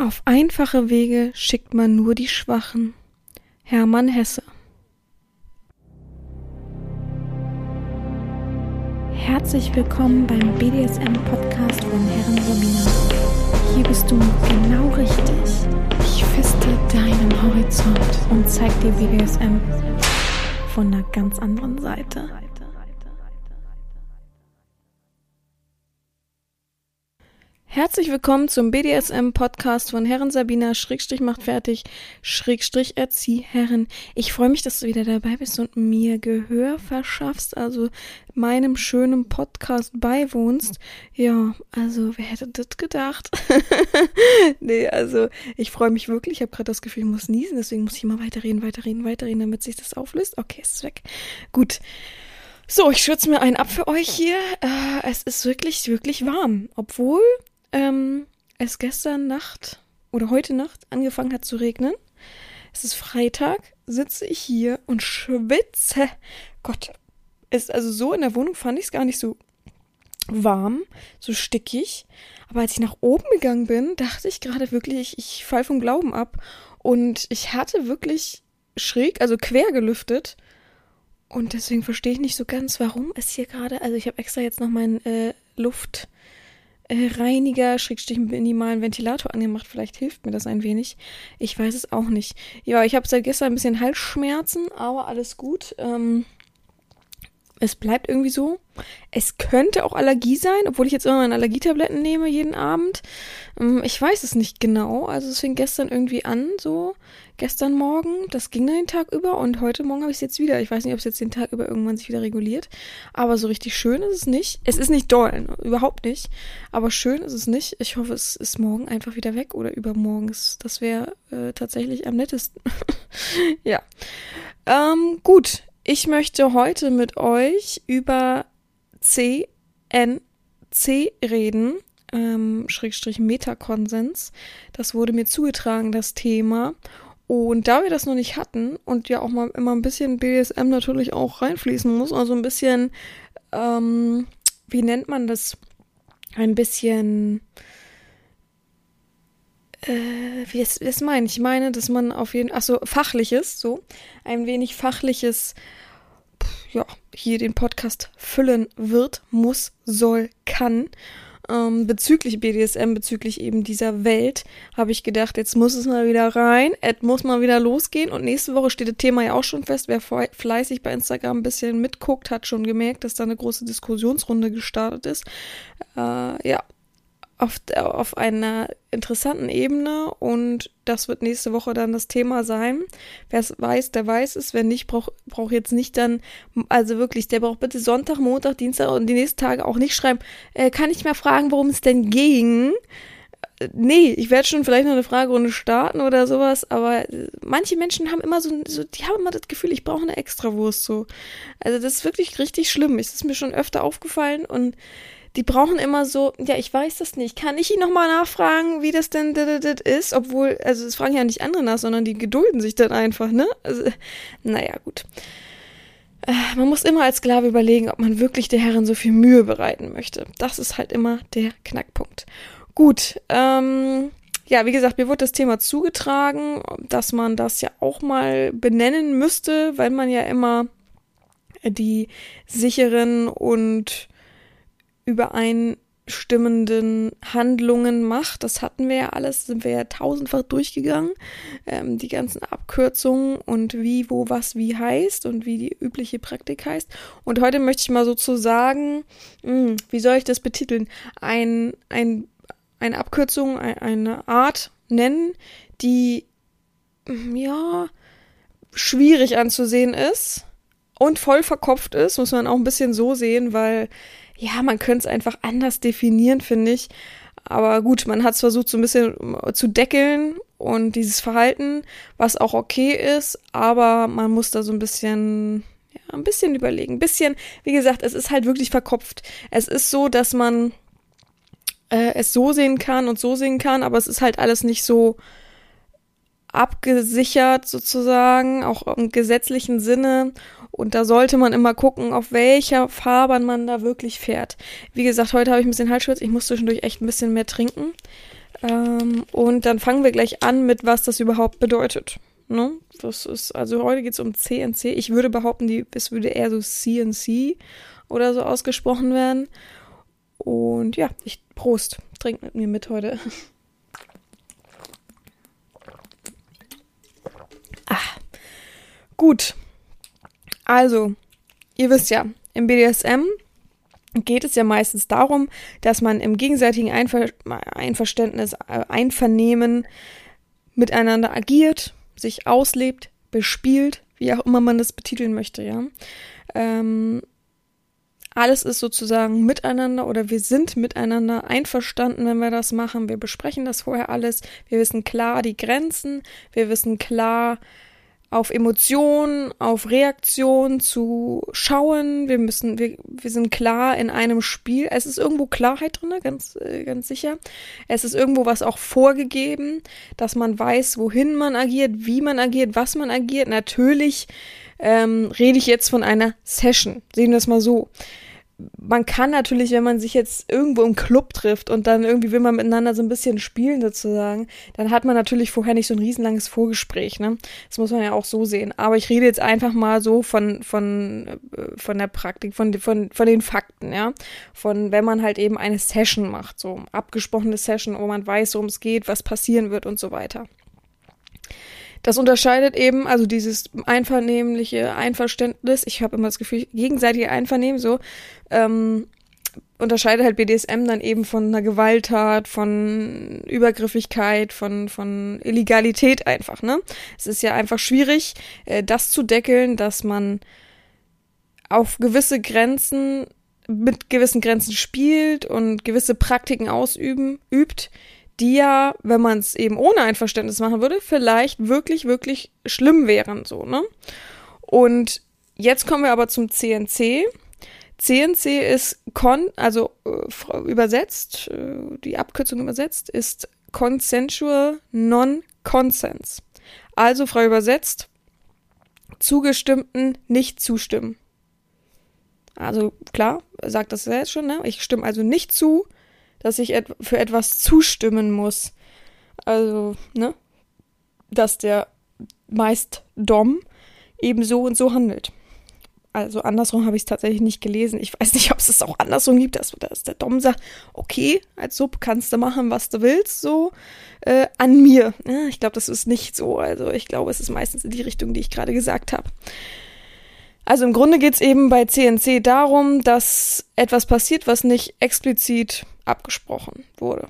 Auf einfache Wege schickt man nur die Schwachen. Hermann Hesse Herzlich willkommen beim BDSM-Podcast von Herren Romina. Hier bist du genau richtig. Ich feste deinen Horizont und zeig dir BDSM von einer ganz anderen Seite. Herzlich willkommen zum BDSM-Podcast von Herren Sabina, Schrägstrich macht fertig, Schrägstrich erzieh Herren. Ich freue mich, dass du wieder dabei bist und mir Gehör verschaffst, also meinem schönen Podcast beiwohnst. Ja, also wer hätte das gedacht? nee, also ich freue mich wirklich. Ich habe gerade das Gefühl, ich muss niesen, deswegen muss ich immer weiterreden, weiterreden, weiterreden, damit sich das auflöst. Okay, ist weg. Gut. So, ich schürze mir einen ab für euch hier. Äh, es ist wirklich, wirklich warm. Obwohl ähm, es gestern Nacht oder heute Nacht angefangen hat zu regnen. Es ist Freitag, sitze ich hier und schwitze. Gott, ist also so in der Wohnung fand ich es gar nicht so warm, so stickig. Aber als ich nach oben gegangen bin, dachte ich gerade wirklich, ich fall vom Glauben ab. Und ich hatte wirklich schräg, also quer gelüftet. Und deswegen verstehe ich nicht so ganz, warum es hier gerade. Also ich habe extra jetzt noch meinen äh, Luft Reiniger, Schrägstrich minimalen Ventilator angemacht. Vielleicht hilft mir das ein wenig. Ich weiß es auch nicht. Ja, ich habe seit gestern ein bisschen Halsschmerzen, aber alles gut. Ähm, es bleibt irgendwie so. Es könnte auch Allergie sein, obwohl ich jetzt immer meine Allergietabletten nehme jeden Abend. Ähm, ich weiß es nicht genau. Also es fing gestern irgendwie an, so gestern Morgen. Das ging dann den Tag über und heute Morgen habe ich es jetzt wieder. Ich weiß nicht, ob es jetzt den Tag über irgendwann sich wieder reguliert. Aber so richtig schön ist es nicht. Es ist nicht doll, überhaupt nicht. Aber schön ist es nicht. Ich hoffe, es ist morgen einfach wieder weg oder übermorgen. Das wäre äh, tatsächlich am nettesten. ja. Ähm, gut, ich möchte heute mit euch über CNC reden, ähm, Schrägstrich Metakonsens. Das wurde mir zugetragen, das Thema. Und da wir das noch nicht hatten und ja auch mal immer ein bisschen BSM natürlich auch reinfließen muss, also ein bisschen, ähm, wie nennt man das? Ein bisschen äh, wie es, das meine ich? Ich meine, dass man auf jeden Fall, achso, fachliches, so, ein wenig fachliches, ja, hier den Podcast füllen wird, muss, soll, kann. Ähm, bezüglich BDSM, bezüglich eben dieser Welt, habe ich gedacht, jetzt muss es mal wieder rein, es muss mal wieder losgehen und nächste Woche steht das Thema ja auch schon fest. Wer fleißig bei Instagram ein bisschen mitguckt, hat schon gemerkt, dass da eine große Diskussionsrunde gestartet ist. Äh, ja, auf, auf einer interessanten Ebene und das wird nächste Woche dann das Thema sein. Wer es weiß, der weiß es. Wenn nicht, braucht brauch jetzt nicht dann, also wirklich, der braucht bitte Sonntag, Montag, Dienstag und die nächsten Tage auch nicht schreiben, äh, kann ich mal fragen, worum es denn ging? Äh, nee, ich werde schon vielleicht noch eine Fragerunde starten oder sowas, aber äh, manche Menschen haben immer so, so die haben immer das Gefühl, ich brauche eine Extrawurst so. Also das ist wirklich richtig schlimm. Es ist mir schon öfter aufgefallen und die brauchen immer so, ja, ich weiß das nicht. Kann ich ihn nochmal nachfragen, wie das denn ist? Obwohl, also es fragen ja nicht andere nach, sondern die gedulden sich dann einfach, ne? Also, naja, gut. Äh, man muss immer als Sklave überlegen, ob man wirklich der Herrin so viel Mühe bereiten möchte. Das ist halt immer der Knackpunkt. Gut, ähm, ja, wie gesagt, mir wurde das Thema zugetragen, dass man das ja auch mal benennen müsste, weil man ja immer die sicheren und übereinstimmenden Handlungen macht. Das hatten wir ja alles, sind wir ja tausendfach durchgegangen. Ähm, die ganzen Abkürzungen und wie, wo, was, wie heißt und wie die übliche Praktik heißt. Und heute möchte ich mal sozusagen, mh, hm, wie soll ich das betiteln? Ein, ein, eine Abkürzung, eine Art nennen, die, hm, ja, schwierig anzusehen ist und voll verkopft ist, muss man auch ein bisschen so sehen, weil ja, man könnte es einfach anders definieren, finde ich. Aber gut, man hat es versucht, so ein bisschen zu deckeln und dieses Verhalten, was auch okay ist, aber man muss da so ein bisschen, ja, ein bisschen überlegen. Ein bisschen, wie gesagt, es ist halt wirklich verkopft. Es ist so, dass man äh, es so sehen kann und so sehen kann, aber es ist halt alles nicht so abgesichert sozusagen, auch im gesetzlichen Sinne. Und da sollte man immer gucken, auf welcher Fahrbahn man da wirklich fährt. Wie gesagt, heute habe ich ein bisschen Halsschmerz. Ich muss zwischendurch echt ein bisschen mehr trinken. Ähm, und dann fangen wir gleich an mit, was das überhaupt bedeutet. Ne? Das ist, also heute geht es um CNC. Ich würde behaupten, die, es würde eher so CNC oder so ausgesprochen werden. Und ja, ich Prost, trink mit mir mit heute. Ah, gut. Also, ihr wisst ja, im BDSM geht es ja meistens darum, dass man im gegenseitigen Einver Einverständnis, äh, Einvernehmen miteinander agiert, sich auslebt, bespielt, wie auch immer man das betiteln möchte, ja. Ähm, alles ist sozusagen miteinander oder wir sind miteinander einverstanden, wenn wir das machen. Wir besprechen das vorher alles. Wir wissen klar die Grenzen. Wir wissen klar, auf Emotionen, auf Reaktionen zu schauen. Wir müssen, wir, wir sind klar in einem Spiel. Es ist irgendwo Klarheit drin, ganz, äh, ganz sicher. Es ist irgendwo was auch vorgegeben, dass man weiß, wohin man agiert, wie man agiert, was man agiert. Natürlich ähm, rede ich jetzt von einer Session. Sehen wir es mal so man kann natürlich, wenn man sich jetzt irgendwo im Club trifft und dann irgendwie will man miteinander so ein bisschen spielen sozusagen, dann hat man natürlich vorher nicht so ein riesenlanges Vorgespräch, ne? Das muss man ja auch so sehen. Aber ich rede jetzt einfach mal so von, von, äh, von der Praktik, von, von, von den Fakten, ja? Von, wenn man halt eben eine Session macht, so abgesprochene Session, wo man weiß, worum es geht, was passieren wird und so weiter. Das unterscheidet eben, also dieses einvernehmliche Einverständnis, ich habe immer das Gefühl, gegenseitige Einvernehmen, so, ähm, unterscheidet halt BDSM dann eben von einer Gewalttat, von Übergriffigkeit, von, von Illegalität einfach, ne? Es ist ja einfach schwierig, äh, das zu deckeln, dass man auf gewisse Grenzen, mit gewissen Grenzen spielt und gewisse Praktiken ausüben, übt, die ja, wenn man es eben ohne Einverständnis machen würde, vielleicht wirklich, wirklich schlimm wären, so, ne? Und jetzt kommen wir aber zum CNC. CNC ist con, also äh, übersetzt, äh, die Abkürzung übersetzt, ist Consensual Non-Consens. Also frei übersetzt, zugestimmten nicht zustimmen. Also klar, sagt das selbst schon, ne? Ich stimme also nicht zu, dass ich et für etwas zustimmen muss. Also, ne? Dass der meist Dom eben so und so handelt. Also andersrum habe ich es tatsächlich nicht gelesen. Ich weiß nicht, ob es es auch andersrum gibt, dass, dass der Dom sagt, okay, als Sub kannst du machen, was du willst, so äh, an mir. Ja, ich glaube, das ist nicht so. Also ich glaube, es ist meistens in die Richtung, die ich gerade gesagt habe. Also im Grunde geht es eben bei CNC darum, dass etwas passiert, was nicht explizit abgesprochen wurde.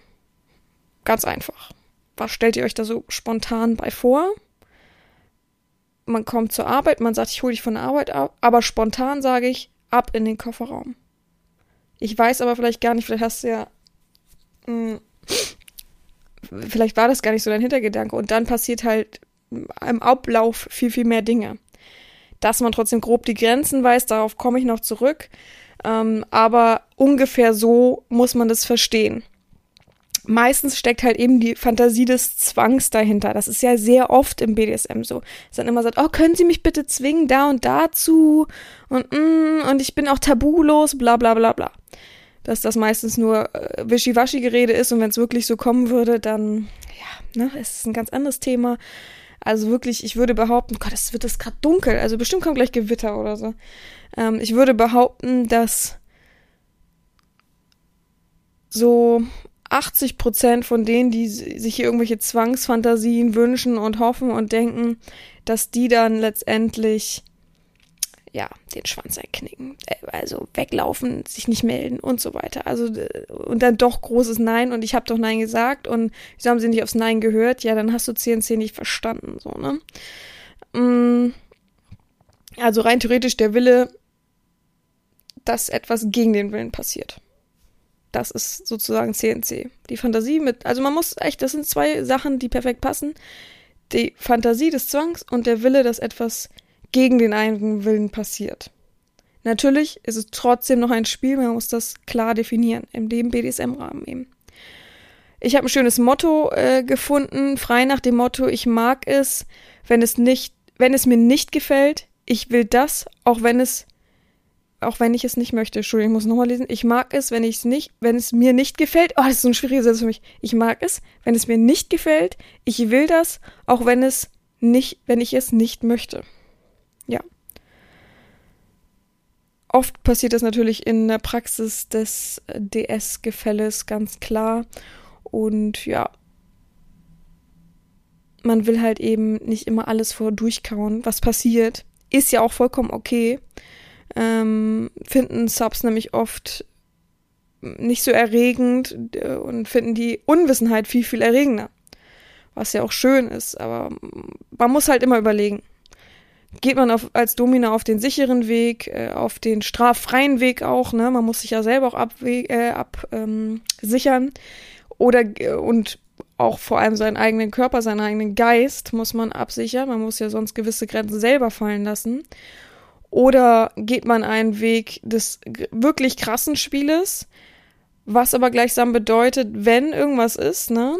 Ganz einfach. Was stellt ihr euch da so spontan bei vor? Man kommt zur Arbeit, man sagt, ich hole dich von der Arbeit ab, aber spontan sage ich, ab in den Kofferraum. Ich weiß aber vielleicht gar nicht, vielleicht hast du ja. Mh, hm, vielleicht war das gar nicht so dein Hintergedanke und dann passiert halt im Ablauf viel, viel mehr Dinge. Dass man trotzdem grob die Grenzen weiß, darauf komme ich noch zurück. Ähm, aber ungefähr so muss man das verstehen. Meistens steckt halt eben die Fantasie des Zwangs dahinter. Das ist ja sehr oft im BDSM so. Dass dann immer sagt, oh, können Sie mich bitte zwingen, da und dazu und mm, und ich bin auch tabulos, bla bla bla bla. Dass das meistens nur äh, Wischiwaschi-Gerede ist und wenn es wirklich so kommen würde, dann, ja, ne, es ist ein ganz anderes Thema. Also wirklich, ich würde behaupten, Gott, es wird das gerade dunkel, also bestimmt kommt gleich Gewitter oder so. Ähm, ich würde behaupten, dass so 80 Prozent von denen, die sich hier irgendwelche Zwangsfantasien wünschen und hoffen und denken, dass die dann letztendlich ja, den Schwanz einknicken, äh, also weglaufen, sich nicht melden und so weiter. Also und dann doch großes Nein und ich habe doch Nein gesagt und wieso haben sie nicht aufs Nein gehört? Ja, dann hast du CNC nicht verstanden, so, ne? Mm. Also rein theoretisch der Wille, dass etwas gegen den Willen passiert. Das ist sozusagen CNC. Die Fantasie mit, also man muss echt, das sind zwei Sachen, die perfekt passen. Die Fantasie des Zwangs und der Wille, dass etwas gegen den eigenen Willen passiert. Natürlich ist es trotzdem noch ein Spiel, man muss das klar definieren, in dem BDSM-Rahmen eben. Ich habe ein schönes Motto äh, gefunden, frei nach dem Motto, ich mag es, wenn es nicht, wenn es mir nicht gefällt, ich will das, auch wenn es auch wenn ich es nicht möchte. Entschuldigung, ich muss nochmal lesen. Ich mag es, wenn ich es nicht, wenn es mir nicht gefällt. Oh, das ist so ein schwieriger Satz für mich. Ich mag es, wenn es mir nicht gefällt. Ich will das, auch wenn es nicht, wenn ich es nicht möchte. Ja. Oft passiert das natürlich in der Praxis des DS-Gefälles ganz klar. Und ja, man will halt eben nicht immer alles vor durchkauen, was passiert. Ist ja auch vollkommen okay. Ähm, finden Subs nämlich oft nicht so erregend äh, und finden die Unwissenheit viel, viel erregender. Was ja auch schön ist, aber man muss halt immer überlegen. Geht man auf, als Domina auf den sicheren Weg, äh, auf den straffreien Weg auch, ne? Man muss sich ja selber auch absichern. Äh, ab, ähm, oder äh, und auch vor allem seinen eigenen Körper, seinen eigenen Geist muss man absichern. Man muss ja sonst gewisse Grenzen selber fallen lassen. Oder geht man einen Weg des wirklich krassen Spieles, was aber gleichsam bedeutet, wenn irgendwas ist, ne?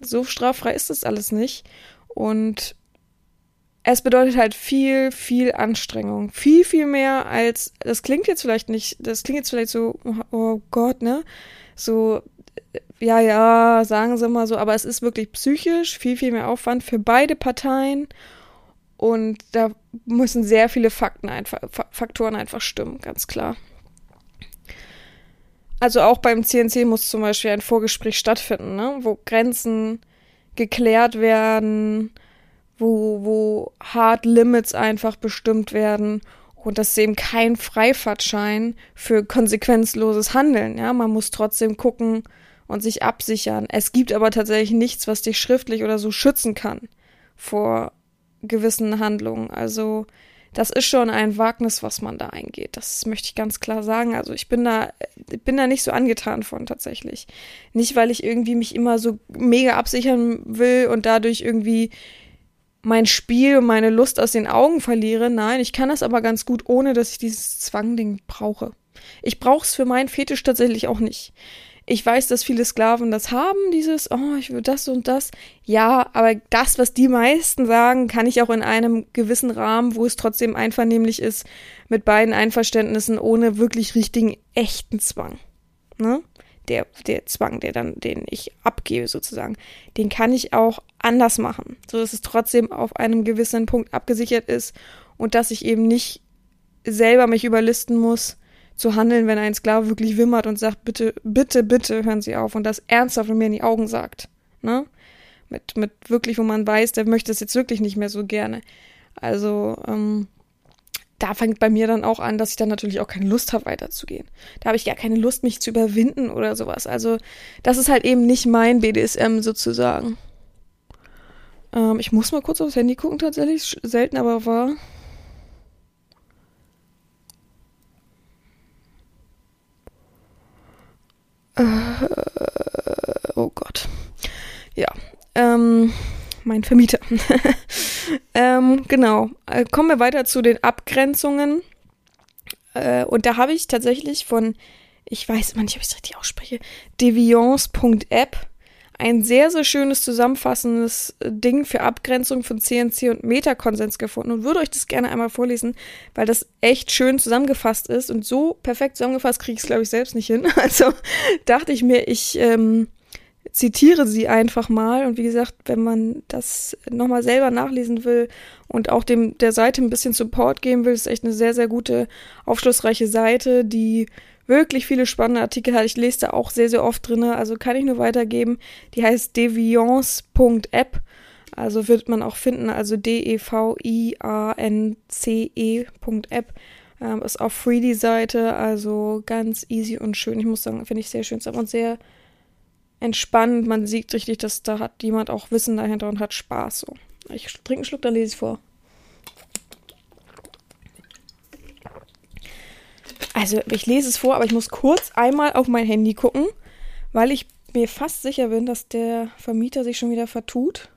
So straffrei ist das alles nicht. Und es bedeutet halt viel, viel Anstrengung. Viel, viel mehr als, das klingt jetzt vielleicht nicht, das klingt jetzt vielleicht so, oh Gott, ne? So, ja, ja, sagen Sie mal so, aber es ist wirklich psychisch viel, viel mehr Aufwand für beide Parteien. Und da müssen sehr viele Fakten einfach, Faktoren einfach stimmen, ganz klar. Also auch beim CNC muss zum Beispiel ein Vorgespräch stattfinden, ne? wo Grenzen geklärt werden, wo, wo Hard Limits einfach bestimmt werden und das ist eben kein Freifahrtschein für konsequenzloses Handeln. Ja, man muss trotzdem gucken, und sich absichern. Es gibt aber tatsächlich nichts, was dich schriftlich oder so schützen kann vor gewissen Handlungen. Also das ist schon ein Wagnis, was man da eingeht. Das möchte ich ganz klar sagen. Also ich bin da, bin da nicht so angetan von tatsächlich. Nicht, weil ich irgendwie mich immer so mega absichern will und dadurch irgendwie mein Spiel und meine Lust aus den Augen verliere. Nein, ich kann das aber ganz gut, ohne dass ich dieses Zwangding brauche. Ich brauche es für meinen Fetisch tatsächlich auch nicht. Ich weiß, dass viele Sklaven das haben, dieses, oh, ich will das und das. Ja, aber das, was die meisten sagen, kann ich auch in einem gewissen Rahmen, wo es trotzdem einvernehmlich ist, mit beiden Einverständnissen, ohne wirklich richtigen, echten Zwang. Ne? Der, der Zwang, der dann, den ich abgebe sozusagen, den kann ich auch anders machen, so dass es trotzdem auf einem gewissen Punkt abgesichert ist und dass ich eben nicht selber mich überlisten muss, zu handeln, wenn ein Sklave wirklich wimmert und sagt, bitte, bitte, bitte hören Sie auf und das ernsthaft mir in die Augen sagt. Ne? Mit, mit wirklich, wo man weiß, der möchte es jetzt wirklich nicht mehr so gerne. Also, ähm, da fängt bei mir dann auch an, dass ich dann natürlich auch keine Lust habe, weiterzugehen. Da habe ich gar keine Lust, mich zu überwinden oder sowas. Also, das ist halt eben nicht mein BDSM sozusagen. Ähm, ich muss mal kurz aufs Handy gucken, tatsächlich. Selten, aber war. Äh, oh Gott. Ja. Ähm, mein Vermieter. ähm, genau. Äh, kommen wir weiter zu den Abgrenzungen. Äh, und da habe ich tatsächlich von, ich weiß immer nicht, ob ich es richtig ausspreche, deviance.app ein sehr, sehr schönes zusammenfassendes äh, Ding für Abgrenzung von CNC und Metakonsens gefunden und würde euch das gerne einmal vorlesen, weil das echt schön zusammengefasst ist und so perfekt zusammengefasst kriege ich es, glaube ich, selbst nicht hin. Also dachte ich mir, ich ähm, zitiere sie einfach mal und wie gesagt, wenn man das nochmal selber nachlesen will und auch dem der Seite ein bisschen Support geben will, ist echt eine sehr, sehr gute, aufschlussreiche Seite, die wirklich viele spannende Artikel hat. Ich lese da auch sehr, sehr oft drin, also kann ich nur weitergeben. Die heißt deviance.app. Also wird man auch finden, also D-E-V-I-A-N-C-E.app. Ähm, ist auf free die Seite, also ganz easy und schön. Ich muss sagen, finde ich sehr schön und sehr entspannt. Man sieht richtig, dass da hat jemand auch Wissen dahinter und hat Spaß. So. Ich trinke einen Schluck, dann lese ich vor. Also ich lese es vor, aber ich muss kurz einmal auf mein Handy gucken, weil ich mir fast sicher bin, dass der Vermieter sich schon wieder vertut.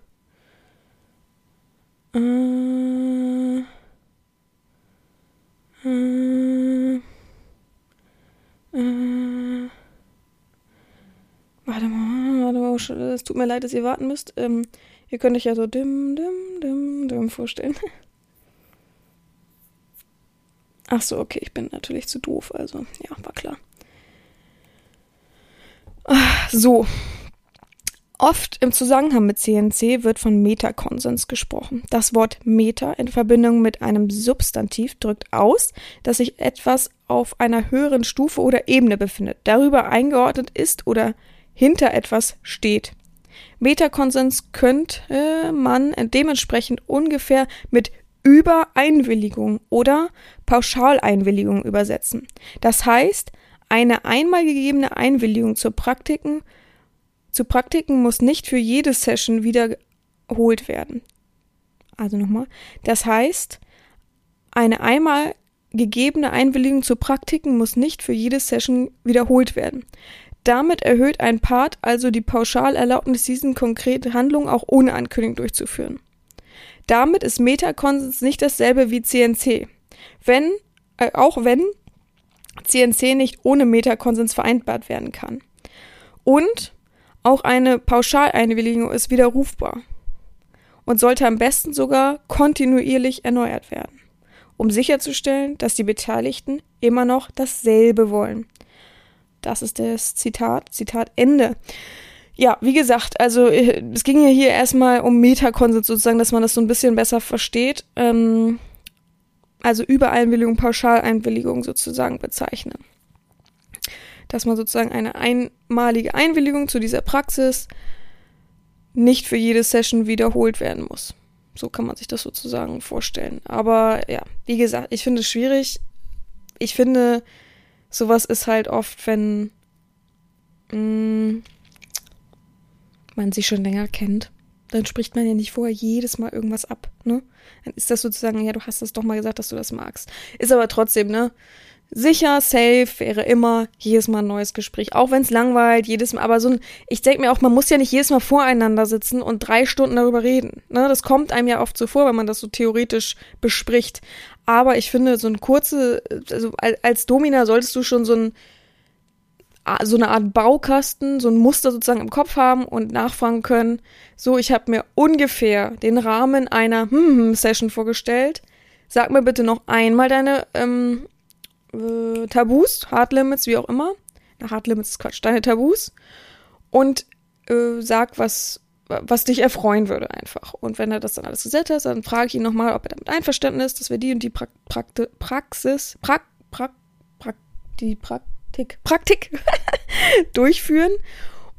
Äh, äh, äh, warte mal, warte mal, es tut mir leid, dass ihr warten müsst. Ähm, ihr könnt euch ja so dim, dim, dim, dim vorstellen. Ach so, okay, ich bin natürlich zu doof, also ja, war klar. So. Oft im Zusammenhang mit CNC wird von Metakonsens gesprochen. Das Wort Meta in Verbindung mit einem Substantiv drückt aus, dass sich etwas auf einer höheren Stufe oder Ebene befindet, darüber eingeordnet ist oder hinter etwas steht. Metakonsens könnte man dementsprechend ungefähr mit Übereinwilligung oder Pauschaleinwilligung übersetzen. Das heißt, eine einmal gegebene Einwilligung zu Praktiken, zu Praktiken muss nicht für jede Session wiederholt werden. Also nochmal. Das heißt, eine einmal gegebene Einwilligung zu Praktiken muss nicht für jede Session wiederholt werden. Damit erhöht ein Part also die Pauschalerlaubnis, diesen konkrete Handlung auch ohne Ankündigung durchzuführen. Damit ist Metakonsens nicht dasselbe wie CNC. Wenn, äh, auch wenn CNC nicht ohne Metakonsens vereinbart werden kann. Und auch eine Pauschaleinwilligung ist widerrufbar und sollte am besten sogar kontinuierlich erneuert werden, um sicherzustellen, dass die Beteiligten immer noch dasselbe wollen. Das ist das Zitat, Zitat Ende. Ja, wie gesagt, also äh, es ging ja hier erstmal um Metakonsens sozusagen, dass man das so ein bisschen besser versteht. Ähm, also Übereinwilligung, Pauschaleinwilligung sozusagen bezeichnen. Dass man sozusagen eine einmalige Einwilligung zu dieser Praxis nicht für jede Session wiederholt werden muss. So kann man sich das sozusagen vorstellen. Aber ja, wie gesagt, ich finde es schwierig. Ich finde, sowas ist halt oft, wenn mh, mm, man sich schon länger kennt dann spricht man ja nicht vorher jedes Mal irgendwas ab, ne? Dann ist das sozusagen, ja, du hast das doch mal gesagt, dass du das magst. Ist aber trotzdem, ne? Sicher, safe wäre immer jedes Mal ein neues Gespräch. Auch wenn es langweilt, jedes Mal. Aber so ein, ich denke mir auch, man muss ja nicht jedes Mal voreinander sitzen und drei Stunden darüber reden. Ne? Das kommt einem ja oft so vor, wenn man das so theoretisch bespricht. Aber ich finde, so ein kurze, also als Domina solltest du schon so ein, so eine Art Baukasten, so ein Muster sozusagen im Kopf haben und nachfragen können. So, ich habe mir ungefähr den Rahmen einer hm, Session vorgestellt. Sag mir bitte noch einmal deine ähm, äh, Tabus, Hard Limits, wie auch immer. Na, Hard Limits ist Quatsch, deine Tabus. Und äh, sag, was, was dich erfreuen würde einfach. Und wenn er das dann alles gesetzt hat, dann frage ich ihn nochmal, ob er damit einverstanden ist, dass wir die und die pra Prakti Praxis, pra pra pra die Praktik Praktik, durchführen.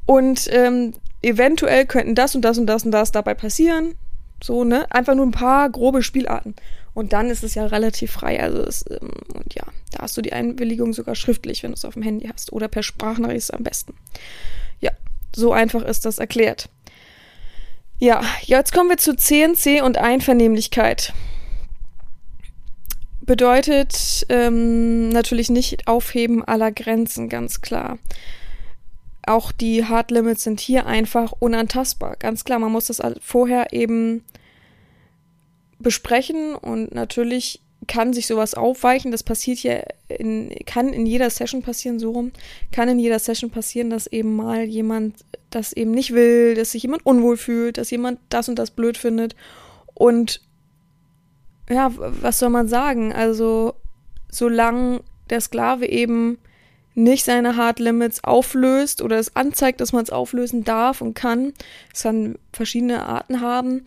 Und ähm, eventuell könnten das und das und das und das dabei passieren. So, ne? Einfach nur ein paar grobe Spielarten. Und dann ist es ja relativ frei. Also, es, ähm, und ja, da hast du die Einwilligung sogar schriftlich, wenn du es auf dem Handy hast. Oder per Sprachnachricht am besten. Ja, so einfach ist das erklärt. Ja, jetzt kommen wir zu CNC und Einvernehmlichkeit bedeutet ähm, natürlich nicht Aufheben aller Grenzen, ganz klar. Auch die Hard Limits sind hier einfach unantastbar. Ganz klar, man muss das vorher eben besprechen und natürlich kann sich sowas aufweichen. Das passiert ja in, kann in jeder Session passieren, so rum. Kann in jeder Session passieren, dass eben mal jemand das eben nicht will, dass sich jemand unwohl fühlt, dass jemand das und das blöd findet. Und ja, was soll man sagen? Also, solange der Sklave eben nicht seine Hard Limits auflöst oder es anzeigt, dass man es auflösen darf und kann, es kann verschiedene Arten haben,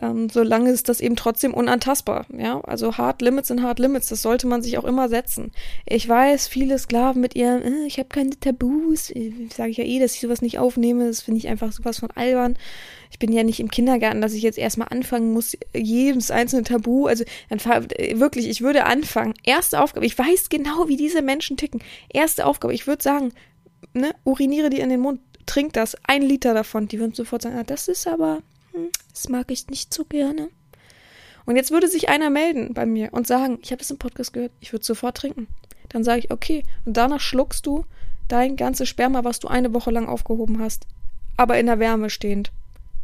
ähm, solange ist das eben trotzdem unantastbar. Ja, also Hard Limits sind Hard Limits, das sollte man sich auch immer setzen. Ich weiß, viele Sklaven mit ihren, äh, ich habe keine Tabus, äh, sage ich ja eh, dass ich sowas nicht aufnehme, das finde ich einfach sowas von albern. Ich bin ja nicht im Kindergarten, dass ich jetzt erstmal anfangen muss, jedes einzelne Tabu, also dann wirklich, ich würde anfangen. Erste Aufgabe, ich weiß genau, wie diese Menschen ticken. Erste Aufgabe, ich würde sagen, ne, uriniere dir in den Mund, trink das, ein Liter davon. Die würden sofort sagen, ah, das ist aber, hm, das mag ich nicht so gerne. Und jetzt würde sich einer melden bei mir und sagen, ich habe das im Podcast gehört, ich würde sofort trinken. Dann sage ich, okay. Und danach schluckst du dein ganzes Sperma, was du eine Woche lang aufgehoben hast. Aber in der Wärme stehend.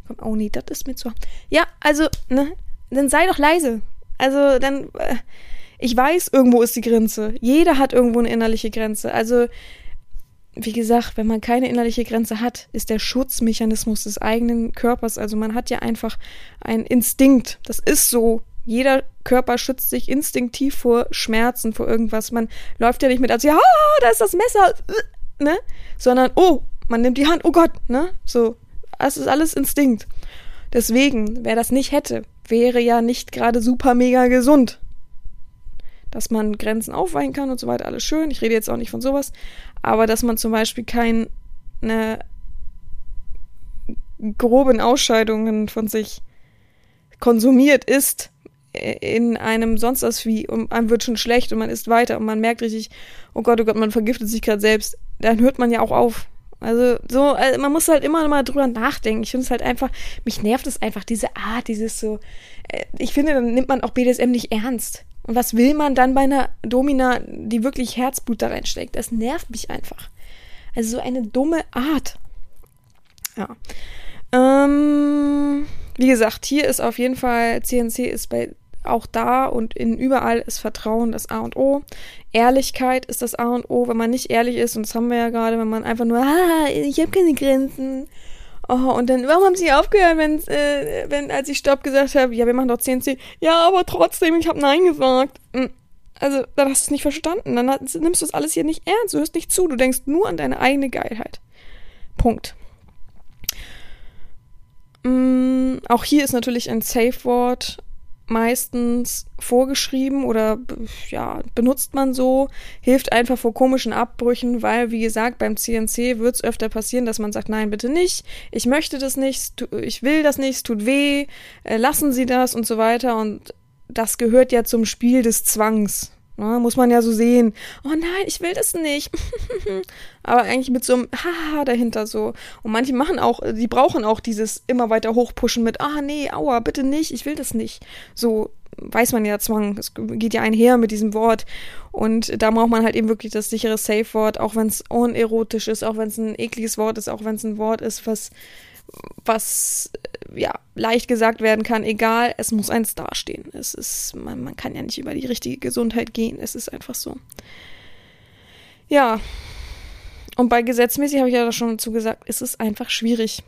Komm, oh nee, das ist mir zu. Ja, also, ne? Dann sei doch leise. Also, dann. Äh, ich weiß, irgendwo ist die Grenze. Jeder hat irgendwo eine innerliche Grenze. Also, wie gesagt, wenn man keine innerliche Grenze hat, ist der Schutzmechanismus des eigenen Körpers, also man hat ja einfach einen Instinkt. Das ist so. Jeder Körper schützt sich instinktiv vor Schmerzen, vor irgendwas. Man läuft ja nicht mit, als ja, da ist das Messer, ne? Sondern, oh, man nimmt die Hand, oh Gott, ne? So. Das ist alles Instinkt. Deswegen, wer das nicht hätte, wäre ja nicht gerade super mega gesund. Dass man Grenzen aufweichen kann und so weiter, alles schön. Ich rede jetzt auch nicht von sowas. Aber dass man zum Beispiel keine groben Ausscheidungen von sich konsumiert, isst, in einem sonst was wie und einem wird schon schlecht und man isst weiter und man merkt richtig, oh Gott, oh Gott, man vergiftet sich gerade selbst, dann hört man ja auch auf. Also so, also man muss halt immer mal drüber nachdenken. Ich finde es halt einfach, mich nervt es einfach, diese Art, dieses so, äh, ich finde, dann nimmt man auch BDSM nicht ernst. Und was will man dann bei einer Domina, die wirklich Herzblut da reinsteckt? Das nervt mich einfach. Also so eine dumme Art. Ja. Ähm, wie gesagt, hier ist auf jeden Fall, CNC ist bei auch da und in überall ist Vertrauen das A und O. Ehrlichkeit ist das A und O. Wenn man nicht ehrlich ist, und das haben wir ja gerade, wenn man einfach nur, ah, ich habe keine Grenzen. Oh, und dann, warum haben sie aufgehört, wenn, äh, wenn, als ich Stopp gesagt habe, ja, wir machen doch CNC. Ja, aber trotzdem, ich habe Nein gesagt. Hm, also, dann hast du es nicht verstanden. Dann nimmst du das alles hier nicht ernst. Du hörst nicht zu. Du denkst nur an deine eigene Geilheit. Punkt. Mm, auch hier ist natürlich ein Safe Word meistens vorgeschrieben oder ja, benutzt man so, hilft einfach vor komischen Abbrüchen, weil, wie gesagt, beim CNC wird es öfter passieren, dass man sagt, nein, bitte nicht, ich möchte das nicht, ich will das nicht, es tut weh, äh, lassen Sie das und so weiter. Und das gehört ja zum Spiel des Zwangs. Ne, muss man ja so sehen. Oh nein, ich will das nicht. Aber eigentlich mit so einem Haha dahinter so. Und manche machen auch, die brauchen auch dieses immer weiter hochpushen mit, ah nee, aua, bitte nicht, ich will das nicht. So weiß man ja Zwang. Es geht ja einher mit diesem Wort. Und da braucht man halt eben wirklich das sichere Safe-Wort, auch wenn es unerotisch ist, auch wenn es ein ekliges Wort ist, auch wenn es ein Wort ist, was was ja leicht gesagt werden kann, egal, es muss eins dastehen. Es ist, man, man kann ja nicht über die richtige Gesundheit gehen, es ist einfach so. Ja. Und bei gesetzmäßig habe ich ja schon dazu gesagt, ist es einfach schwierig.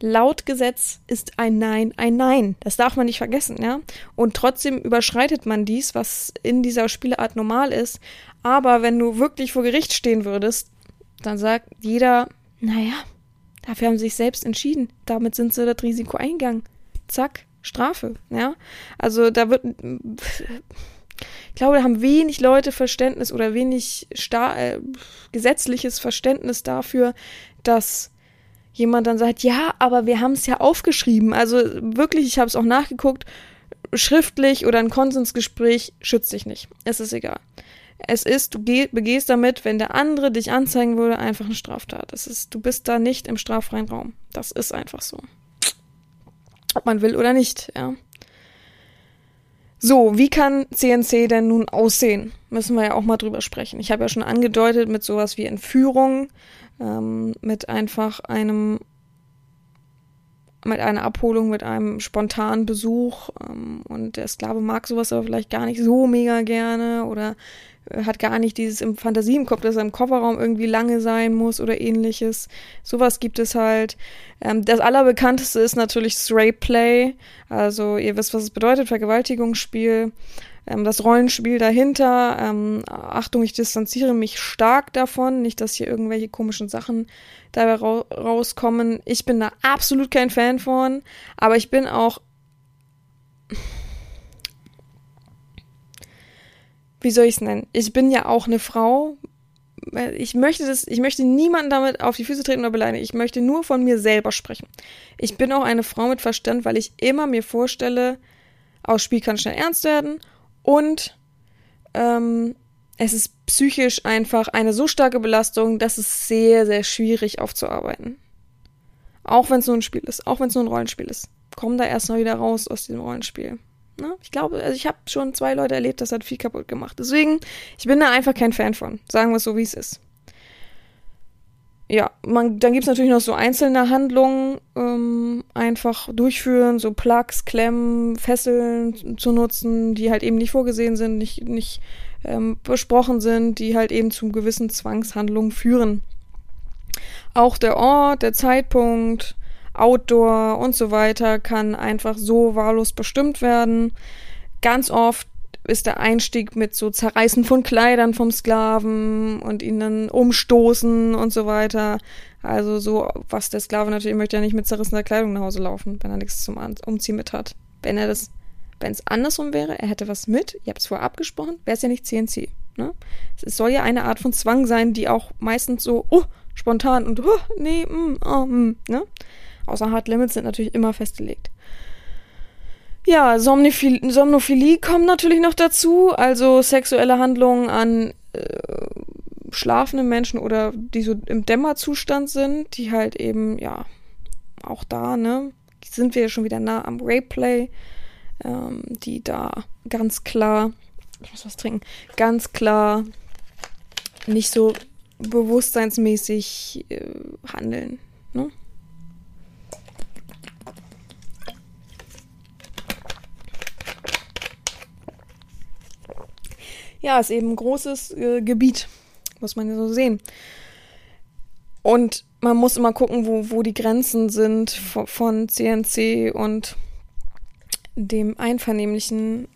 Laut Gesetz ist ein Nein ein Nein. Das darf man nicht vergessen, ja. Und trotzdem überschreitet man dies, was in dieser Spieleart normal ist. Aber wenn du wirklich vor Gericht stehen würdest, dann sagt jeder, naja, Dafür haben sie sich selbst entschieden. Damit sind sie das Risiko eingegangen. Zack, Strafe, ja. Also da wird, ich glaube, da haben wenig Leute Verständnis oder wenig sta äh, gesetzliches Verständnis dafür, dass jemand dann sagt, ja, aber wir haben es ja aufgeschrieben. Also wirklich, ich habe es auch nachgeguckt, schriftlich oder ein Konsensgespräch schützt dich nicht. Es ist egal. Es ist, du begehst damit, wenn der andere dich anzeigen würde, einfach eine Straftat. Es ist, du bist da nicht im straffreien Raum. Das ist einfach so. Ob man will oder nicht, ja. So, wie kann CNC denn nun aussehen? Müssen wir ja auch mal drüber sprechen. Ich habe ja schon angedeutet mit sowas wie Entführung, ähm, mit einfach einem, mit einer Abholung, mit einem spontanen Besuch. Ähm, und der Sklave mag sowas aber vielleicht gar nicht so mega gerne oder hat gar nicht dieses im Fantasie im Kopf, dass er im Kofferraum irgendwie lange sein muss oder ähnliches. Sowas gibt es halt. Ähm, das allerbekannteste ist natürlich Stray Play. Also ihr wisst, was es bedeutet, Vergewaltigungsspiel. Ähm, das Rollenspiel dahinter. Ähm, Achtung, ich distanziere mich stark davon. Nicht, dass hier irgendwelche komischen Sachen dabei ra rauskommen. Ich bin da absolut kein Fan von. Aber ich bin auch wie soll ich es nennen? Ich bin ja auch eine Frau. Ich möchte das, ich möchte niemanden damit auf die Füße treten oder beleidigen. Ich möchte nur von mir selber sprechen. Ich bin auch eine Frau mit Verstand, weil ich immer mir vorstelle, aus Spiel kann schnell ernst werden und ähm, es ist psychisch einfach eine so starke Belastung, dass es sehr, sehr schwierig aufzuarbeiten. Auch wenn es nur ein Spiel ist, auch wenn es nur ein Rollenspiel ist. Komm da erstmal wieder raus aus diesem Rollenspiel. Ne? Ich glaube, also ich habe schon zwei Leute erlebt, das hat viel kaputt gemacht. Deswegen, ich bin da einfach kein Fan von. Sagen wir es so, wie es ist. Ja, man, dann gibt es natürlich noch so einzelne Handlungen, ähm, einfach durchführen, so Plugs, Klemmen, Fesseln zu nutzen, die halt eben nicht vorgesehen sind, nicht, nicht ähm, besprochen sind, die halt eben zu gewissen Zwangshandlungen führen. Auch der Ort, der Zeitpunkt, Outdoor und so weiter kann einfach so wahllos bestimmt werden. ganz oft ist der Einstieg mit so Zerreißen von Kleidern vom Sklaven und ihn dann umstoßen und so weiter. Also so, was der Sklave natürlich möchte ja nicht mit zerrissener Kleidung nach Hause laufen, wenn er nichts zum Umziehen mit hat. Wenn er das, wenn es andersrum wäre, er hätte was mit, ihr habt es vorher abgesprochen, wäre es ja nicht CNC. Ne? Es soll ja eine Art von Zwang sein, die auch meistens so, oh, spontan und, oh, nee, mm, oh, mm, ne? Außer Hard Limits sind natürlich immer festgelegt. Ja, Somnophilie, Somnophilie kommt natürlich noch dazu, also sexuelle Handlungen an äh, schlafenden Menschen oder die so im Dämmerzustand sind, die halt eben, ja, auch da, ne, sind wir ja schon wieder nah am Rapeplay, ähm, die da ganz klar, ich muss was trinken, ganz klar nicht so bewusstseinsmäßig äh, handeln, ne? Ja, ist eben ein großes äh, Gebiet, muss man ja so sehen. Und man muss immer gucken, wo, wo die Grenzen sind von, CNC und dem einvernehmlichen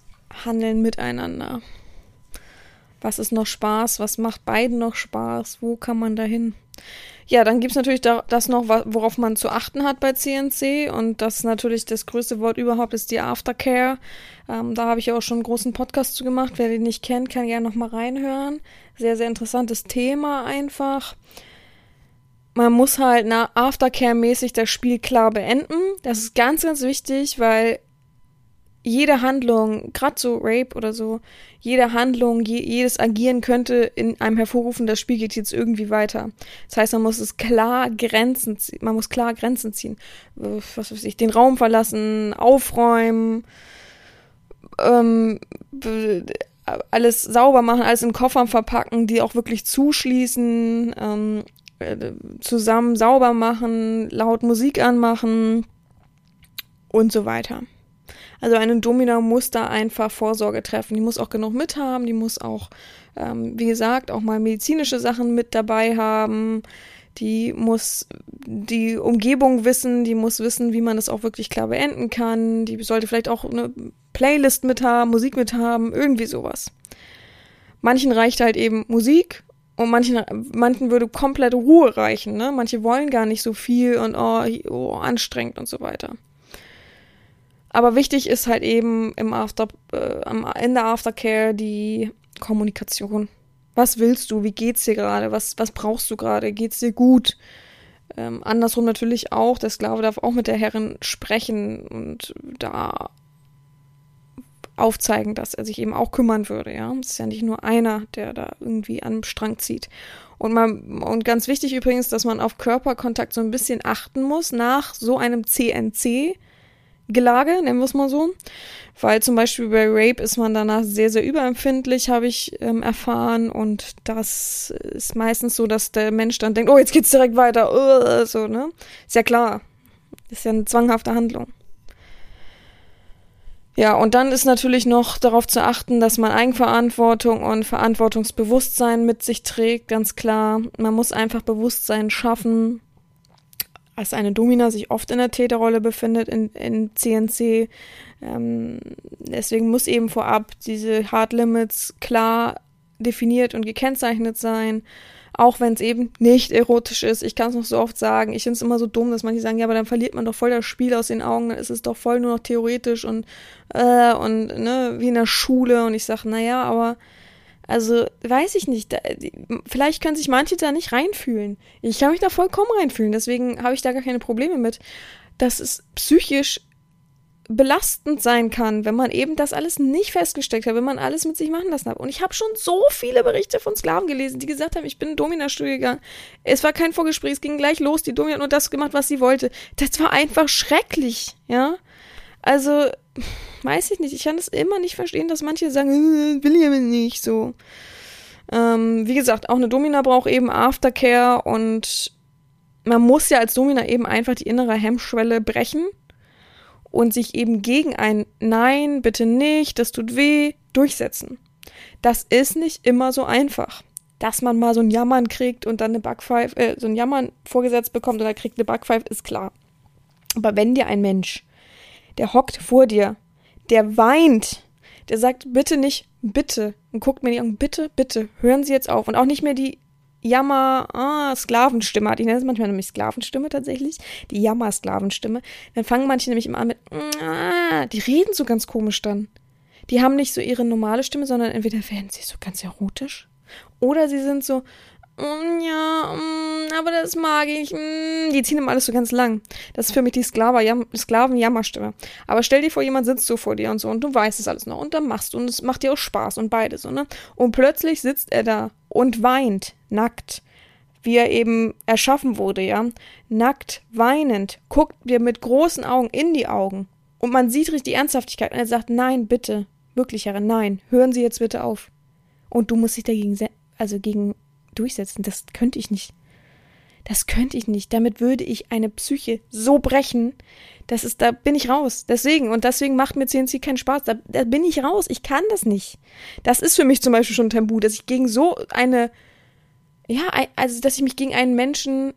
Handeln miteinander. Was ist noch Spaß? Was macht beiden noch Spaß? Wo kann man dahin? Ja, dann gibt's natürlich da, das noch, worauf man zu achten hat bei CNC. Und das natürlich das größte Wort überhaupt ist die Aftercare. Ähm, da habe ich ja auch schon einen großen Podcast zu gemacht. Wer den nicht kennt, kann gerne noch mal reinhören. Sehr, sehr interessantes Thema einfach. Man muss halt nach Aftercare-mäßig das Spiel klar beenden. Das ist ganz, ganz wichtig, weil jede Handlung, gerade so Rape oder so, jede Handlung, je, jedes Agieren könnte in einem hervorrufen, das Spiel geht jetzt irgendwie weiter. Das heißt, man muss es klar Grenzen ziehen, man muss klar Grenzen ziehen. Was weiß ich, den Raum verlassen, aufräumen, ähm, alles sauber machen, alles in Koffern verpacken, die auch wirklich zuschließen, ähm, äh, zusammen sauber machen, laut Musik anmachen und so weiter. Also eine Domina muss da einfach Vorsorge treffen. Die muss auch genug mithaben, die muss auch, ähm, wie gesagt, auch mal medizinische Sachen mit dabei haben. Die muss die Umgebung wissen, die muss wissen, wie man das auch wirklich klar beenden kann. Die sollte vielleicht auch eine Playlist mit haben, Musik mit haben, irgendwie sowas. Manchen reicht halt eben Musik und manchen, manchen würde komplett Ruhe reichen, ne? Manche wollen gar nicht so viel und oh, oh anstrengend und so weiter. Aber wichtig ist halt eben im After, äh, am Ende Aftercare die Kommunikation. Was willst du? Wie geht's dir gerade? Was, was brauchst du gerade? Geht's dir gut? Ähm, andersrum natürlich auch. Der Sklave darf auch mit der Herrin sprechen und da aufzeigen, dass er sich eben auch kümmern würde, ja. Es ist ja nicht nur einer, der da irgendwie an Strang zieht. Und man, und ganz wichtig übrigens, dass man auf Körperkontakt so ein bisschen achten muss nach so einem CNC, Gelage, nennen wir es mal so. Weil zum Beispiel bei Rape ist man danach sehr, sehr überempfindlich, habe ich ähm, erfahren. Und das ist meistens so, dass der Mensch dann denkt, oh, jetzt geht's direkt weiter. Uh, so, ne? Ist ja klar. Ist ja eine zwanghafte Handlung. Ja, und dann ist natürlich noch darauf zu achten, dass man Eigenverantwortung und Verantwortungsbewusstsein mit sich trägt, ganz klar. Man muss einfach Bewusstsein schaffen, als eine Domina sich oft in der Täterrolle befindet in, in CNC. Ähm, deswegen muss eben vorab diese Hard Limits klar definiert und gekennzeichnet sein, auch wenn es eben nicht erotisch ist. Ich kann es noch so oft sagen. Ich finde es immer so dumm, dass manche sagen, ja, aber dann verliert man doch voll das Spiel aus den Augen, dann ist es doch voll nur noch theoretisch und äh, und ne, wie in der Schule. Und ich sage, naja, aber also, weiß ich nicht. Da, vielleicht können sich manche da nicht reinfühlen. Ich kann mich da vollkommen reinfühlen. Deswegen habe ich da gar keine Probleme mit. Dass es psychisch belastend sein kann, wenn man eben das alles nicht festgesteckt hat, wenn man alles mit sich machen lassen hat. Und ich habe schon so viele Berichte von Sklaven gelesen, die gesagt haben, ich bin in Domina-Studio gegangen. Es war kein Vorgespräch, es ging gleich los. Die Domina hat nur das gemacht, was sie wollte. Das war einfach schrecklich, ja. Also, weiß ich nicht. Ich kann es immer nicht verstehen, dass manche sagen, äh, will ich nicht so. Ähm, wie gesagt, auch eine Domina braucht eben Aftercare und man muss ja als Domina eben einfach die innere Hemmschwelle brechen und sich eben gegen ein Nein, bitte nicht, das tut weh, durchsetzen. Das ist nicht immer so einfach. Dass man mal so ein Jammern kriegt und dann eine Backpfeife, äh, so ein Jammern vorgesetzt bekommt und er kriegt eine Backpfeife, ist klar. Aber wenn dir ein Mensch, der hockt vor dir der weint, Der sagt bitte nicht, bitte. Und guckt mir die Augen, bitte, bitte, hören Sie jetzt auf. Und auch nicht mehr die Jammer, ah, Sklavenstimme hat. Ich nenne es manchmal nämlich Sklavenstimme tatsächlich. Die Jammer-Sklavenstimme. Dann fangen manche nämlich immer an mit, ah, die reden so ganz komisch dann. Die haben nicht so ihre normale Stimme, sondern entweder werden sie so ganz erotisch oder sie sind so, mm, ja, mm, aber das mag ich. Mm. Die ziehen immer alles so ganz lang. Das ist für mich die Sklaven-Jammerstimme. Aber stell dir vor, jemand sitzt so vor dir und so und du weißt es alles noch und dann machst du und es macht dir auch Spaß und beide so, ne? Und plötzlich sitzt er da und weint, nackt, wie er eben erschaffen wurde, ja? Nackt, weinend, guckt dir mit großen Augen in die Augen und man sieht richtig die Ernsthaftigkeit und er sagt, nein, bitte, wirklich, Herr, nein, hören Sie jetzt bitte auf. Und du musst dich dagegen, also gegen durchsetzen. Das könnte ich nicht. Das könnte ich nicht. Damit würde ich eine Psyche so brechen. Das ist, da bin ich raus. Deswegen. Und deswegen macht mir CNC keinen Spaß. Da, da bin ich raus. Ich kann das nicht. Das ist für mich zum Beispiel schon ein Tabu, dass ich gegen so eine, ja, also, dass ich mich gegen einen Menschen,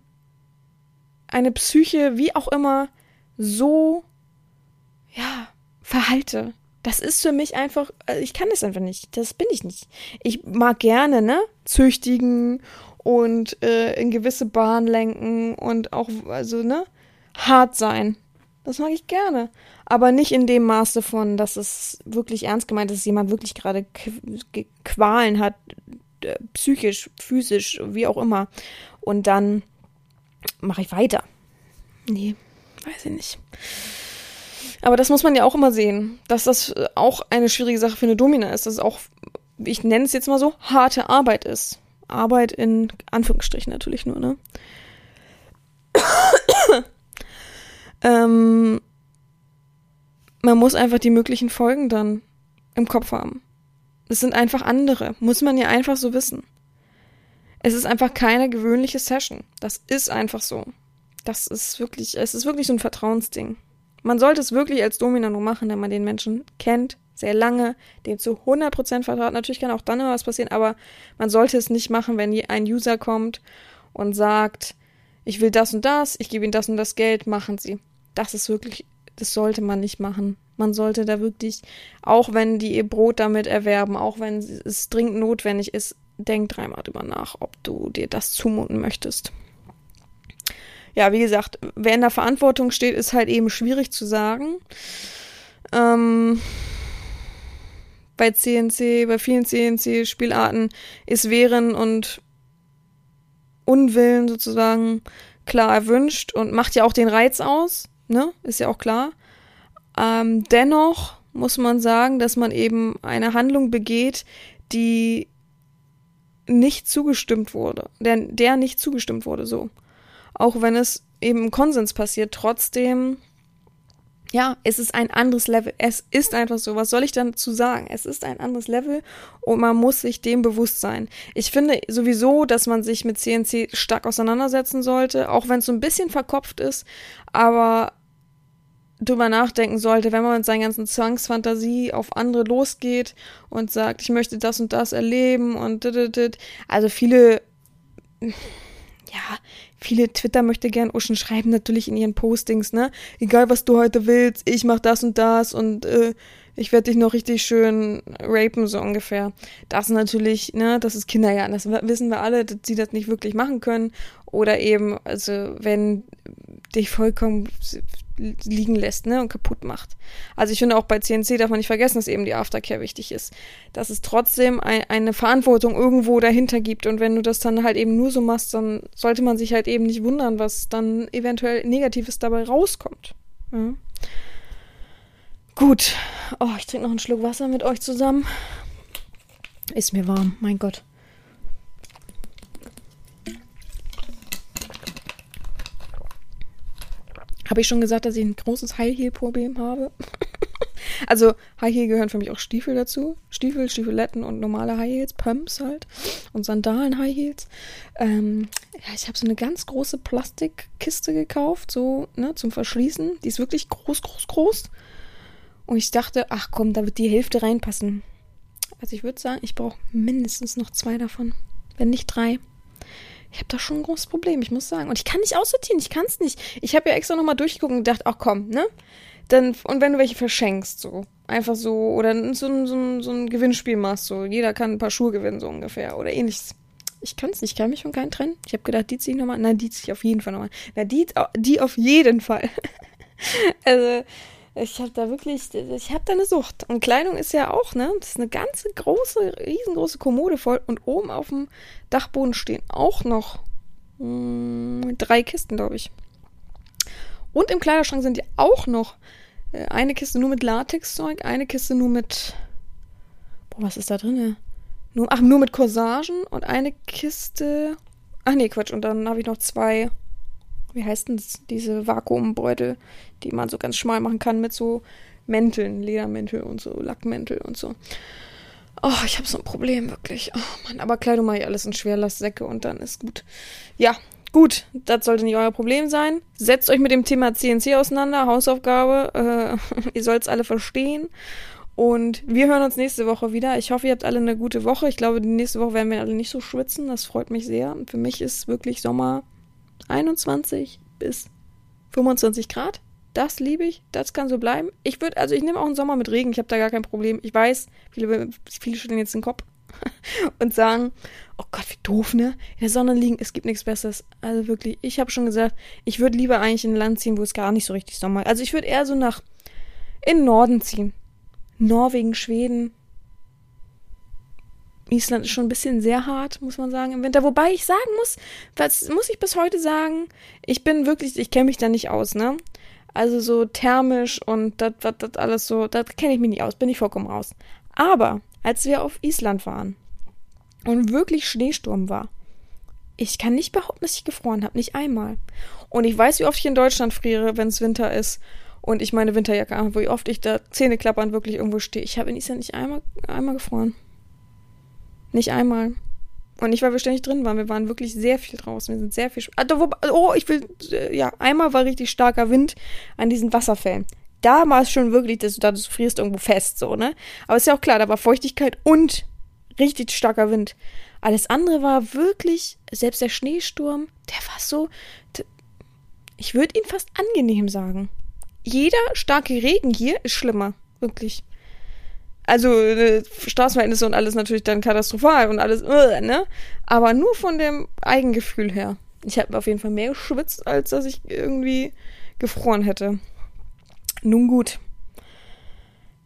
eine Psyche, wie auch immer, so, ja, verhalte. Das ist für mich einfach, äh, ich kann das einfach nicht. Das bin ich nicht. Ich mag gerne, ne? Züchtigen und äh, in gewisse Bahnen lenken und auch, also, ne? Hart sein. Das mag ich gerne. Aber nicht in dem Maße von, dass es wirklich ernst gemeint ist, dass jemand wirklich gerade Qualen hat, äh, psychisch, physisch, wie auch immer. Und dann mache ich weiter. Nee, weiß ich nicht. Aber das muss man ja auch immer sehen, dass das auch eine schwierige Sache für eine Domina ist, dass es auch, ich nenne es jetzt mal so, harte Arbeit ist. Arbeit in Anführungsstrichen natürlich nur, ne? ähm, man muss einfach die möglichen Folgen dann im Kopf haben. Es sind einfach andere, muss man ja einfach so wissen. Es ist einfach keine gewöhnliche Session. Das ist einfach so. Das ist wirklich, es ist wirklich so ein Vertrauensding. Man sollte es wirklich als Domina nur machen, wenn man den Menschen kennt, sehr lange, dem zu 100% vertraut. Natürlich kann auch dann immer was passieren, aber man sollte es nicht machen, wenn ein User kommt und sagt, ich will das und das, ich gebe ihnen das und das Geld, machen sie. Das ist wirklich, das sollte man nicht machen. Man sollte da wirklich, auch wenn die ihr Brot damit erwerben, auch wenn es dringend notwendig ist, denk dreimal drüber nach, ob du dir das zumuten möchtest ja, wie gesagt, wer in der Verantwortung steht, ist halt eben schwierig zu sagen. Ähm, bei CNC, bei vielen CNC-Spielarten ist Wehren und Unwillen sozusagen klar erwünscht und macht ja auch den Reiz aus, ne? Ist ja auch klar. Ähm, dennoch muss man sagen, dass man eben eine Handlung begeht, die nicht zugestimmt wurde, der, der nicht zugestimmt wurde, so auch wenn es eben im Konsens passiert, trotzdem, ja, es ist ein anderes Level. Es ist einfach so. Was soll ich dazu sagen? Es ist ein anderes Level und man muss sich dem bewusst sein. Ich finde sowieso, dass man sich mit CNC stark auseinandersetzen sollte, auch wenn es so ein bisschen verkopft ist, aber drüber nachdenken sollte, wenn man mit seinen ganzen Zwangsfantasie auf andere losgeht und sagt, ich möchte das und das erleben und also viele ja, viele Twitter möchte gern Uschen schreiben natürlich in ihren Postings, ne? Egal was du heute willst, ich mach das und das und äh, ich werde dich noch richtig schön rapen, so ungefähr. Das natürlich, ne, das ist Kindergarten, das wissen wir alle, dass sie das nicht wirklich machen können. Oder eben, also wenn dich vollkommen liegen lässt, ne, und kaputt macht. Also ich finde auch bei CNC darf man nicht vergessen, dass eben die Aftercare wichtig ist. Dass es trotzdem ein, eine Verantwortung irgendwo dahinter gibt und wenn du das dann halt eben nur so machst, dann sollte man sich halt eben nicht wundern, was dann eventuell Negatives dabei rauskommt. Ja. Gut. Oh, ich trinke noch einen Schluck Wasser mit euch zusammen. Ist mir warm, mein Gott. Habe ich schon gesagt, dass ich ein großes High Heel Problem habe? also High Heel gehören für mich auch Stiefel dazu. Stiefel, Stiefeletten und normale High Heels, Pumps halt und Sandalen High Heels. Ähm, ja, ich habe so eine ganz große Plastikkiste gekauft, so ne, zum Verschließen. Die ist wirklich groß, groß, groß. Und ich dachte, ach komm, da wird die Hälfte reinpassen. Also ich würde sagen, ich brauche mindestens noch zwei davon, wenn nicht drei ich habe da schon ein großes Problem, ich muss sagen. Und ich kann nicht aussortieren, ich kann es nicht. Ich habe ja extra nochmal durchgeguckt und gedacht, ach komm, ne? Dann, und wenn du welche verschenkst, so. einfach so, oder so, so, so ein Gewinnspiel machst, so jeder kann ein paar Schuhe gewinnen, so ungefähr, oder ähnliches. Ich kann es nicht, ich kann mich von keinen trennen. Ich habe gedacht, die ziehe ich nochmal. Nein, die ziehe ich auf jeden Fall nochmal. Na, die, die auf jeden Fall. also, ich habe da wirklich, ich habe da eine Sucht. Und Kleidung ist ja auch, ne? Das ist eine ganze große, riesengroße Kommode voll. Und oben auf dem Dachboden stehen auch noch mh, hm, drei Kisten, glaube ich. Und im Kleiderschrank sind ja auch noch äh, eine Kiste nur mit Latexzeug, eine Kiste nur mit. Boah, was ist da drin? Nur, ach, nur mit Corsagen und eine Kiste. Ach nee, Quatsch. Und dann habe ich noch zwei. Wie heißt denn das? Diese Vakuumbeutel, die man so ganz schmal machen kann mit so Mänteln, Ledermäntel und so, Lackmäntel und so. Oh, ich habe so ein Problem, wirklich. Oh Mann, aber Kleidung mache ich alles in Schwerlastsäcke und dann ist gut. Ja, gut, das sollte nicht euer Problem sein. Setzt euch mit dem Thema CNC auseinander, Hausaufgabe. Äh, ihr sollt es alle verstehen. Und wir hören uns nächste Woche wieder. Ich hoffe, ihr habt alle eine gute Woche. Ich glaube, die nächste Woche werden wir alle nicht so schwitzen. Das freut mich sehr. Für mich ist wirklich Sommer 21 bis 25 Grad. Das liebe ich. Das kann so bleiben. Ich würde, also ich nehme auch einen Sommer mit Regen. Ich habe da gar kein Problem. Ich weiß, viele, viele schütteln jetzt den Kopf und sagen, oh Gott, wie doof, ne? In der Sonne liegen, es gibt nichts Besseres. Also wirklich, ich habe schon gesagt, ich würde lieber eigentlich in ein Land ziehen, wo es gar nicht so richtig Sommer ist. Also ich würde eher so nach in den Norden ziehen. Norwegen, Schweden. Island ist schon ein bisschen sehr hart, muss man sagen, im Winter. Wobei ich sagen muss, was muss ich bis heute sagen, ich bin wirklich, ich kenne mich da nicht aus, ne? Also so thermisch und das, das alles so, da kenne ich mich nicht aus, bin ich vollkommen raus. Aber als wir auf Island waren und wirklich Schneesturm war, ich kann nicht behaupten, dass ich gefroren habe, nicht einmal. Und ich weiß, wie oft ich in Deutschland friere, wenn es Winter ist und ich meine Winterjacke an, wie oft ich da Zähne klappern wirklich irgendwo stehe. Ich habe in Island nicht einmal, einmal gefroren. Nicht einmal. Und nicht, weil wir ständig drin waren. Wir waren wirklich sehr viel draußen. Wir sind sehr viel. Also, oh, ich will. Äh, ja, einmal war richtig starker Wind an diesen Wasserfällen. Da war es schon wirklich, dass du da du frierst irgendwo fest, so, ne? Aber ist ja auch klar, da war Feuchtigkeit und richtig starker Wind. Alles andere war wirklich, selbst der Schneesturm, der war so. Ich würde ihn fast angenehm sagen jeder starke Regen hier ist schlimmer. Wirklich. Also äh, Straßenverhältnisse und alles natürlich dann katastrophal und alles, äh, ne? Aber nur von dem Eigengefühl her. Ich habe auf jeden Fall mehr geschwitzt, als dass ich irgendwie gefroren hätte. Nun gut.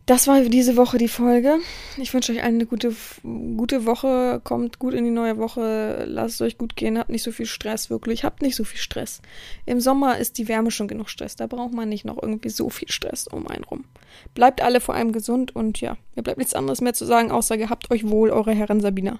Das war diese Woche die Folge. Ich wünsche euch eine gute, gute Woche. Kommt gut in die neue Woche. Lasst es euch gut gehen. Habt nicht so viel Stress, wirklich. Habt nicht so viel Stress. Im Sommer ist die Wärme schon genug Stress. Da braucht man nicht noch irgendwie so viel Stress um einen rum. Bleibt alle vor allem gesund und ja, mir bleibt nichts anderes mehr zu sagen, außer gehabt euch wohl, eure Herren Sabina.